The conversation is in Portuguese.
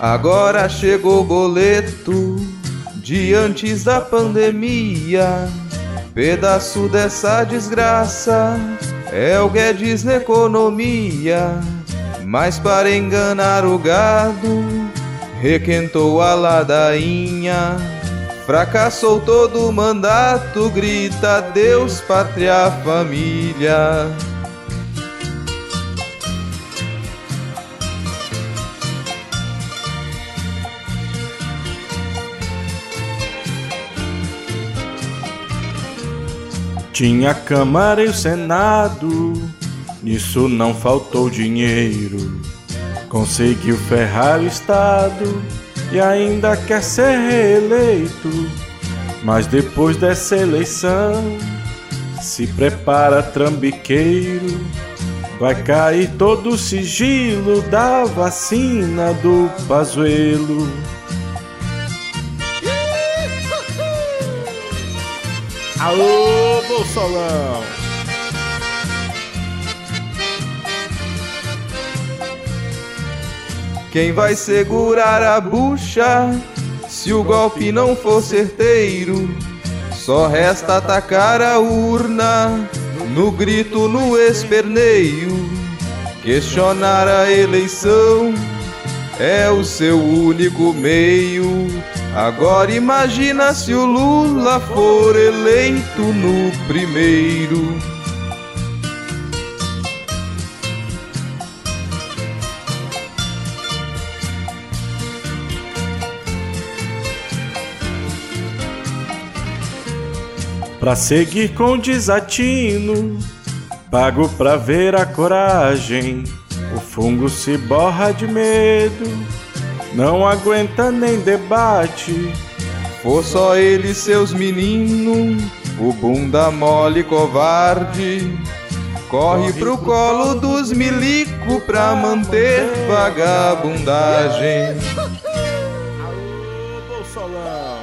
Agora chegou o boleto de antes da pandemia. Pedaço dessa desgraça é o Guedes na economia. Mas para enganar o gado, requentou a ladainha. Fracassou todo o mandato, grita Deus, pátria, família. Tinha a Câmara e o Senado, nisso não faltou dinheiro. Conseguiu ferrar o Estado e ainda quer ser reeleito. Mas depois dessa eleição, se prepara trambiqueiro. Vai cair todo o sigilo da vacina do Pazuelo. Quem vai segurar a bucha se o golpe não for certeiro? Só resta atacar a urna no grito, no esperneio. Questionar a eleição é o seu único meio. Agora imagina se o Lula for eleito no primeiro. Pra seguir com desatino, pago pra ver a coragem. O fungo se borra de medo, não aguenta nem debate. For só ele e seus meninos, o bunda mole covarde. Corre pro colo dos milico pra manter vagabundagem. Alô, Bolsolão!